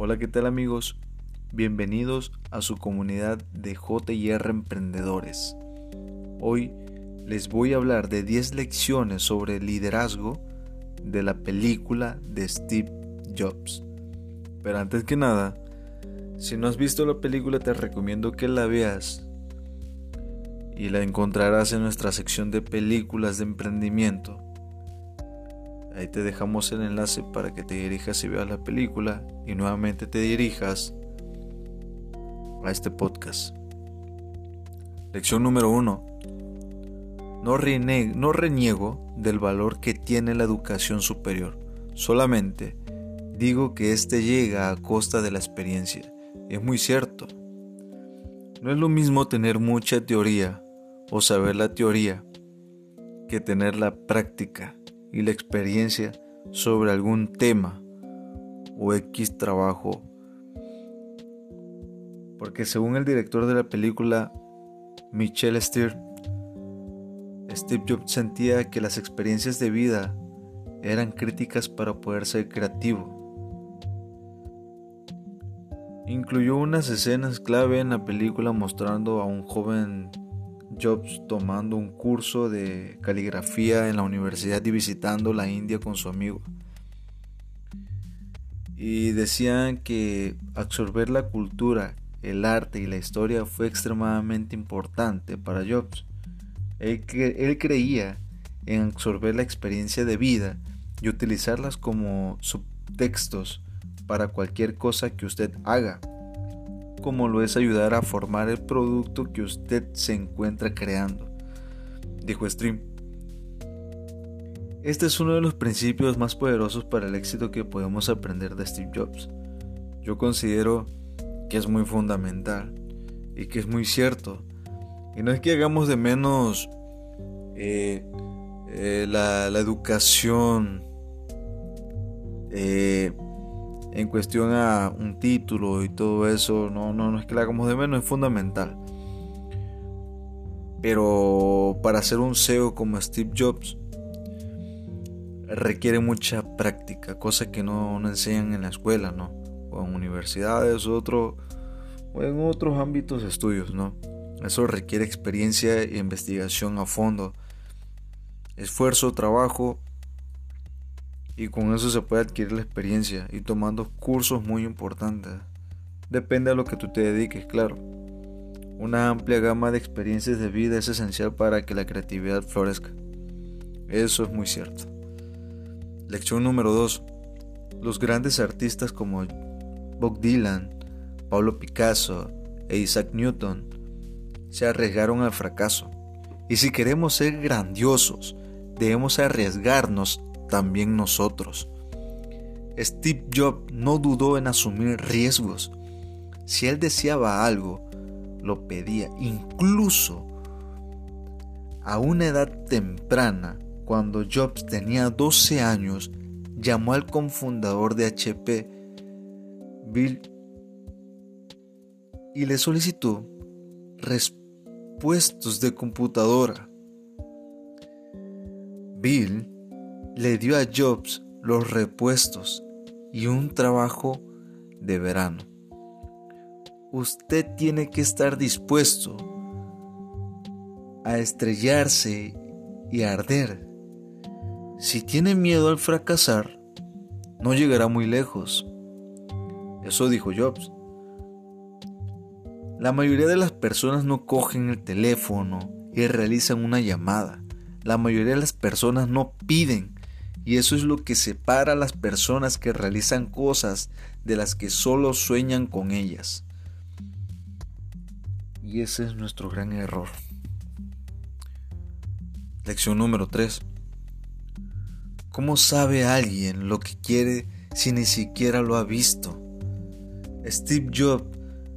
Hola, ¿qué tal amigos? Bienvenidos a su comunidad de JR Emprendedores. Hoy les voy a hablar de 10 lecciones sobre liderazgo de la película de Steve Jobs. Pero antes que nada, si no has visto la película te recomiendo que la veas y la encontrarás en nuestra sección de películas de emprendimiento. Ahí te dejamos el enlace para que te dirijas y veas la película y nuevamente te dirijas a este podcast. Lección número 1. No, no reniego del valor que tiene la educación superior. Solamente digo que éste llega a costa de la experiencia. Es muy cierto. No es lo mismo tener mucha teoría o saber la teoría que tener la práctica y la experiencia sobre algún tema o X trabajo. Porque según el director de la película, Michel Stier, Steve Jobs sentía que las experiencias de vida eran críticas para poder ser creativo. Incluyó unas escenas clave en la película mostrando a un joven Jobs tomando un curso de caligrafía en la universidad y visitando la India con su amigo. Y decían que absorber la cultura, el arte y la historia fue extremadamente importante para Jobs. Él, él creía en absorber la experiencia de vida y utilizarlas como subtextos para cualquier cosa que usted haga como lo es ayudar a formar el producto que usted se encuentra creando, dijo Stream. Este es uno de los principios más poderosos para el éxito que podemos aprender de Steve Jobs. Yo considero que es muy fundamental y que es muy cierto. Y no es que hagamos de menos eh, eh, la, educación eh, en cuestión a un título y todo eso, no, no, es que la hagamos de menos, es fundamental. Pero para ser un CEO como Steve Jobs requiere mucha práctica, cosa que no, enseñan en la escuela, ¿no? O en universidades o en otros ámbitos de estudios, ¿no? Eso requiere experiencia e investigación a fondo, esfuerzo, trabajo y con eso se puede adquirir la experiencia y tomando cursos muy importantes. Depende a lo que tú te dediques, claro. Una amplia gama de experiencias de vida es esencial para que la creatividad florezca. Eso es muy cierto. Lección número 2. Los grandes artistas como Bob Dylan, Pablo Picasso e Isaac Newton se arriesgaron al fracaso. Y si queremos ser grandiosos, debemos arriesgarnos también nosotros. Steve Jobs no dudó en asumir riesgos. Si él deseaba algo, lo pedía. Incluso a una edad temprana, cuando Jobs tenía 12 años, llamó al cofundador de HP, Bill, y le solicitó respuestos de computadora. Bill le dio a Jobs los repuestos y un trabajo de verano. Usted tiene que estar dispuesto a estrellarse y a arder. Si tiene miedo al fracasar, no llegará muy lejos. Eso dijo Jobs. La mayoría de las personas no cogen el teléfono y realizan una llamada. La mayoría de las personas no piden y eso es lo que separa a las personas que realizan cosas de las que solo sueñan con ellas. Y ese es nuestro gran error. Lección número 3. ¿Cómo sabe alguien lo que quiere si ni siquiera lo ha visto? Steve Jobs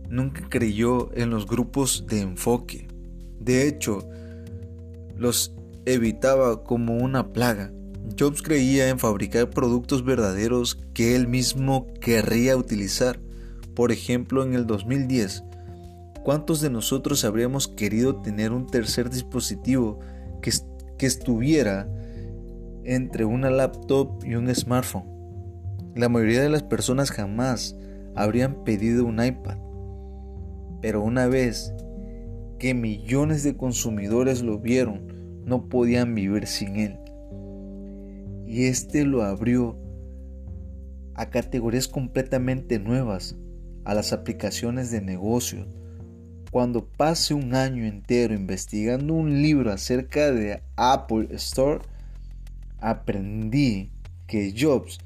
nunca creyó en los grupos de enfoque. De hecho, los evitaba como una plaga. Jobs creía en fabricar productos verdaderos que él mismo querría utilizar. Por ejemplo, en el 2010, ¿cuántos de nosotros habríamos querido tener un tercer dispositivo que, que estuviera entre una laptop y un smartphone? La mayoría de las personas jamás habrían pedido un iPad. Pero una vez que millones de consumidores lo vieron, no podían vivir sin él. Y este lo abrió a categorías completamente nuevas, a las aplicaciones de negocio. Cuando pase un año entero investigando un libro acerca de Apple Store, aprendí que Jobs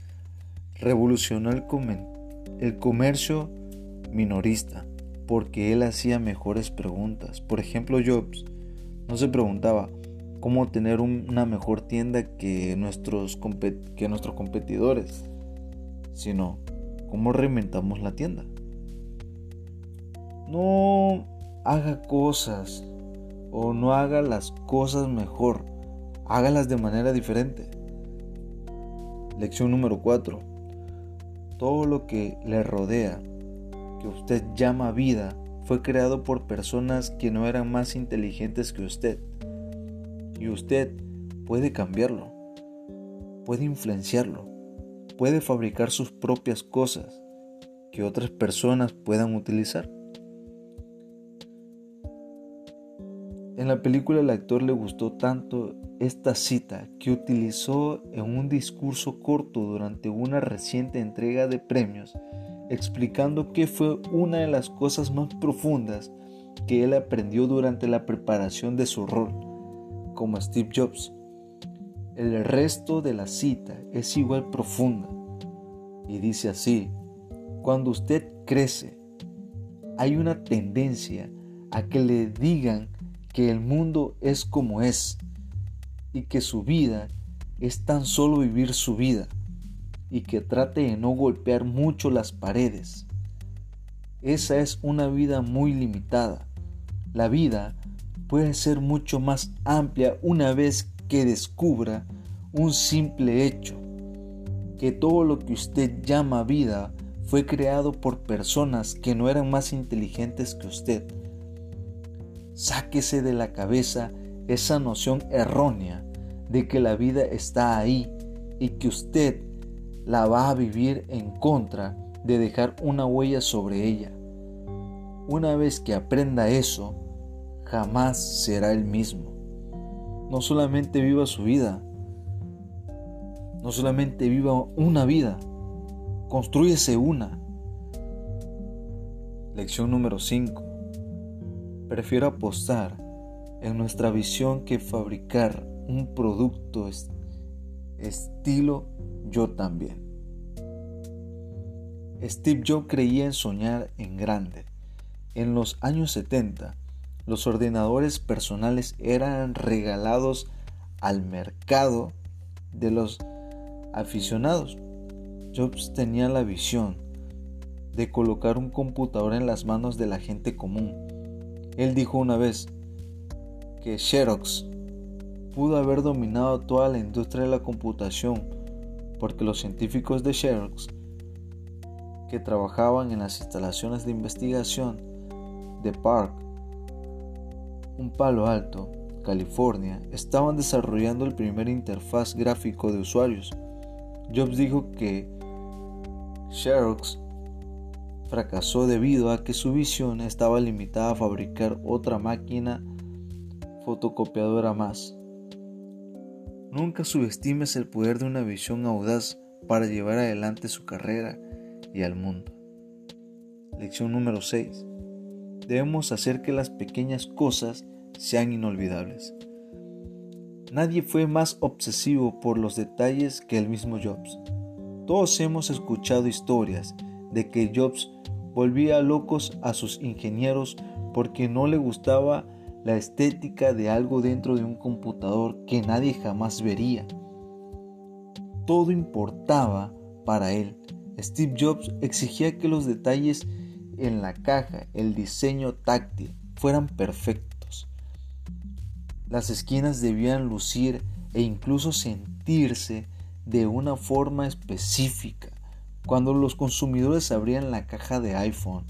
revolucionó el comercio minorista porque él hacía mejores preguntas. Por ejemplo, Jobs no se preguntaba cómo tener una mejor tienda que nuestros, que nuestros competidores, sino cómo reinventamos la tienda. No haga cosas o no haga las cosas mejor, hágalas de manera diferente. Lección número 4. Todo lo que le rodea usted llama vida fue creado por personas que no eran más inteligentes que usted. Y usted puede cambiarlo, puede influenciarlo, puede fabricar sus propias cosas que otras personas puedan utilizar. En la película el actor le gustó tanto esta cita que utilizó en un discurso corto durante una reciente entrega de premios explicando que fue una de las cosas más profundas que él aprendió durante la preparación de su rol como Steve Jobs. El resto de la cita es igual profunda y dice así, cuando usted crece, hay una tendencia a que le digan que el mundo es como es y que su vida es tan solo vivir su vida y que trate de no golpear mucho las paredes. Esa es una vida muy limitada. La vida puede ser mucho más amplia una vez que descubra un simple hecho, que todo lo que usted llama vida fue creado por personas que no eran más inteligentes que usted. Sáquese de la cabeza esa noción errónea de que la vida está ahí y que usted la va a vivir en contra de dejar una huella sobre ella. Una vez que aprenda eso, jamás será el mismo. No solamente viva su vida, no solamente viva una vida, construyese una. Lección número 5. Prefiero apostar en nuestra visión que fabricar un producto estilo yo también. Steve Jobs creía en soñar en grande. En los años 70, los ordenadores personales eran regalados al mercado de los aficionados. Jobs tenía la visión de colocar un computador en las manos de la gente común. Él dijo una vez que Xerox pudo haber dominado toda la industria de la computación porque los científicos de Xerox que trabajaban en las instalaciones de investigación de Park, un palo alto, California, estaban desarrollando el primer interfaz gráfico de usuarios. Jobs dijo que Xerox fracasó debido a que su visión estaba limitada a fabricar otra máquina fotocopiadora más. Nunca subestimes el poder de una visión audaz para llevar adelante su carrera y al mundo. Lección número 6. Debemos hacer que las pequeñas cosas sean inolvidables. Nadie fue más obsesivo por los detalles que el mismo Jobs. Todos hemos escuchado historias de que Jobs volvía locos a sus ingenieros porque no le gustaba la estética de algo dentro de un computador que nadie jamás vería. Todo importaba para él. Steve Jobs exigía que los detalles en la caja, el diseño táctil, fueran perfectos. Las esquinas debían lucir e incluso sentirse de una forma específica. Cuando los consumidores abrían la caja de iPhone,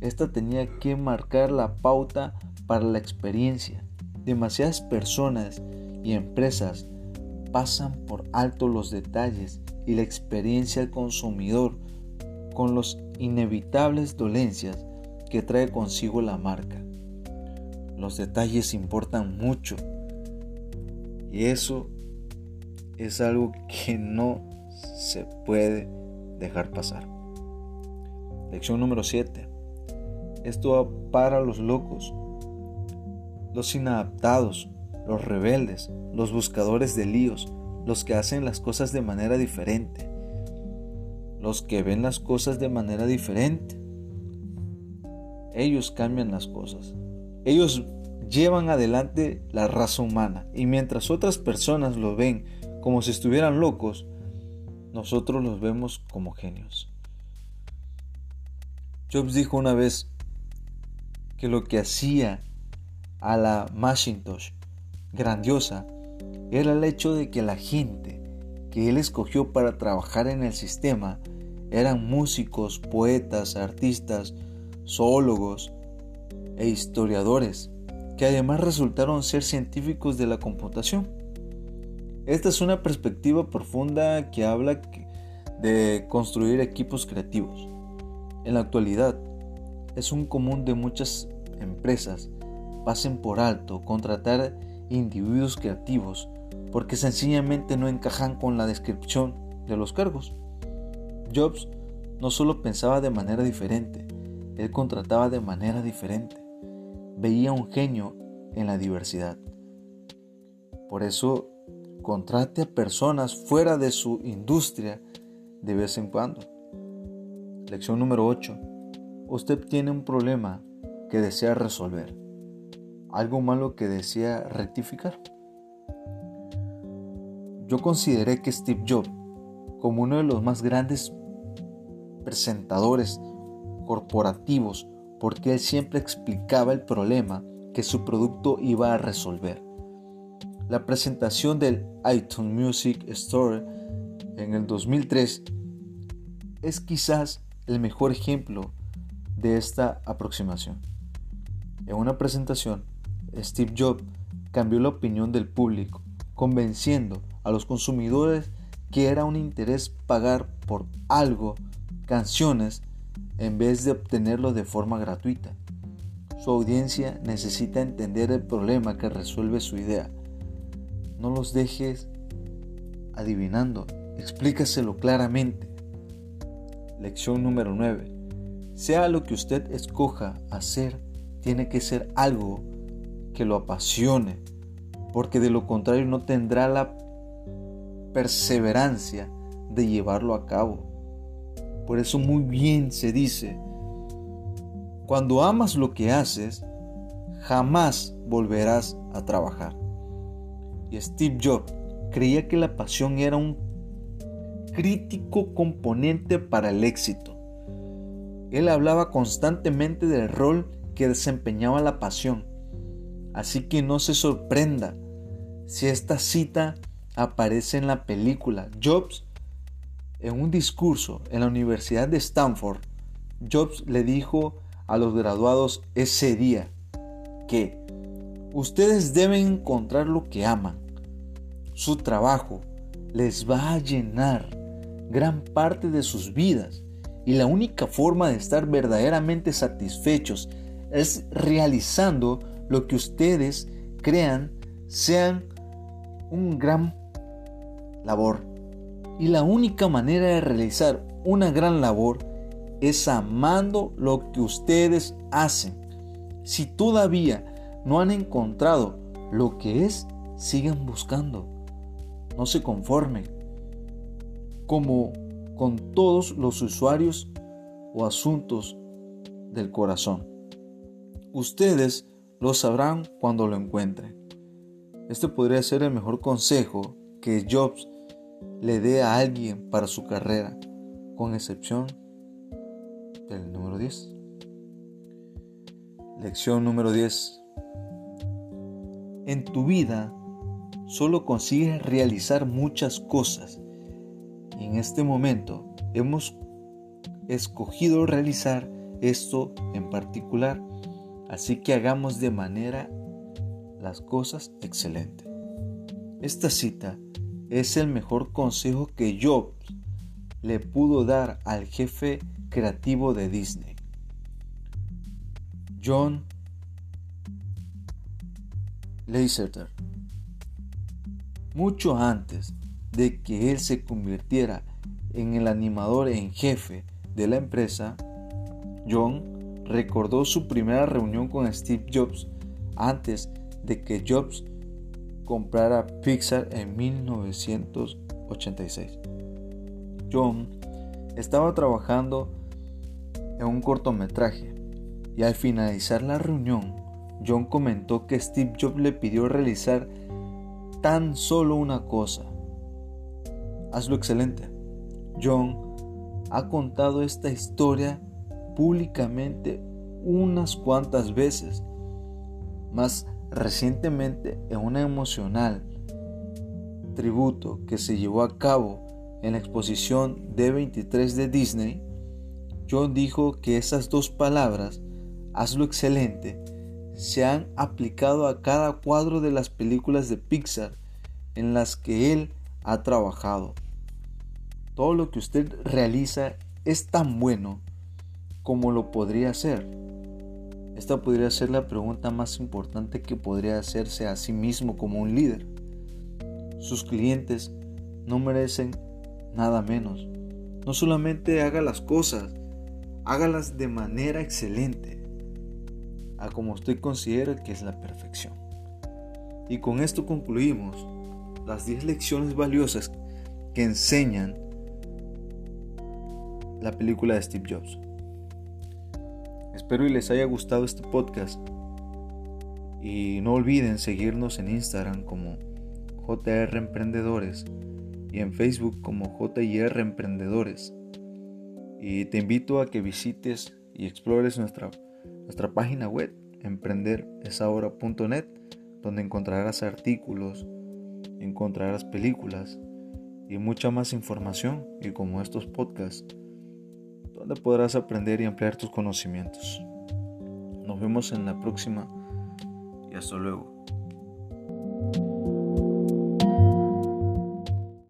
esta tenía que marcar la pauta para la experiencia. Demasiadas personas y empresas pasan por alto los detalles y la experiencia al consumidor con las inevitables dolencias que trae consigo la marca. Los detalles importan mucho y eso es algo que no se puede dejar pasar. Lección número 7. Esto para los locos, los inadaptados, los rebeldes, los buscadores de líos, los que hacen las cosas de manera diferente, los que ven las cosas de manera diferente. Ellos cambian las cosas. Ellos llevan adelante la raza humana y mientras otras personas lo ven como si estuvieran locos, nosotros los vemos como genios. Jobs dijo una vez que lo que hacía a la Macintosh grandiosa era el hecho de que la gente que él escogió para trabajar en el sistema eran músicos, poetas, artistas, zoólogos e historiadores, que además resultaron ser científicos de la computación. Esta es una perspectiva profunda que habla de construir equipos creativos. En la actualidad, es un común de muchas empresas pasen por alto contratar individuos creativos porque sencillamente no encajan con la descripción de los cargos. Jobs no solo pensaba de manera diferente, él contrataba de manera diferente. Veía un genio en la diversidad. Por eso, contrate a personas fuera de su industria de vez en cuando. Lección número 8. Usted tiene un problema que desea resolver algo malo que desea rectificar. Yo consideré que Steve Jobs, como uno de los más grandes presentadores corporativos, porque él siempre explicaba el problema que su producto iba a resolver. La presentación del iTunes Music Store en el 2003 es quizás el mejor ejemplo de esta aproximación. En una presentación, Steve Jobs cambió la opinión del público, convenciendo a los consumidores que era un interés pagar por algo, canciones, en vez de obtenerlo de forma gratuita. Su audiencia necesita entender el problema que resuelve su idea. No los dejes adivinando, explícaselo claramente. Lección número 9. Sea lo que usted escoja hacer, tiene que ser algo que lo apasione, porque de lo contrario no tendrá la perseverancia de llevarlo a cabo. Por eso muy bien se dice, cuando amas lo que haces, jamás volverás a trabajar. Y Steve Jobs creía que la pasión era un crítico componente para el éxito. Él hablaba constantemente del rol que desempeñaba la pasión Así que no se sorprenda si esta cita aparece en la película. Jobs, en un discurso en la Universidad de Stanford, Jobs le dijo a los graduados ese día que ustedes deben encontrar lo que aman. Su trabajo les va a llenar gran parte de sus vidas y la única forma de estar verdaderamente satisfechos es realizando lo que ustedes crean sean un gran labor. Y la única manera de realizar una gran labor es amando lo que ustedes hacen. Si todavía no han encontrado lo que es, sigan buscando. No se conformen. Como con todos los usuarios o asuntos del corazón. Ustedes lo sabrán cuando lo encuentren. Este podría ser el mejor consejo que Jobs le dé a alguien para su carrera, con excepción del número 10. Lección número 10. En tu vida solo consigues realizar muchas cosas y en este momento hemos escogido realizar esto en particular Así que hagamos de manera las cosas excelente. Esta cita es el mejor consejo que Jobs le pudo dar al jefe creativo de Disney. John Lasseter. Mucho antes de que él se convirtiera en el animador en jefe de la empresa, John recordó su primera reunión con Steve Jobs antes de que Jobs comprara Pixar en 1986. John estaba trabajando en un cortometraje y al finalizar la reunión, John comentó que Steve Jobs le pidió realizar tan solo una cosa. Hazlo excelente. John ha contado esta historia públicamente unas cuantas veces, más recientemente en una emocional tributo que se llevó a cabo en la exposición D23 de Disney, John dijo que esas dos palabras, hazlo excelente, se han aplicado a cada cuadro de las películas de Pixar en las que él ha trabajado. Todo lo que usted realiza es tan bueno como lo podría hacer. Esta podría ser la pregunta más importante que podría hacerse a sí mismo como un líder. Sus clientes no merecen nada menos. No solamente haga las cosas, hágalas de manera excelente, a como usted considera que es la perfección. Y con esto concluimos las 10 lecciones valiosas que enseñan la película de Steve Jobs. Espero y les haya gustado este podcast. Y no olviden seguirnos en Instagram como JR Emprendedores y en Facebook como JR Emprendedores. Y te invito a que visites y explores nuestra, nuestra página web emprenderesahora.net donde encontrarás artículos, encontrarás películas y mucha más información y como estos podcasts donde podrás aprender y ampliar tus conocimientos. Nos vemos en la próxima y hasta luego.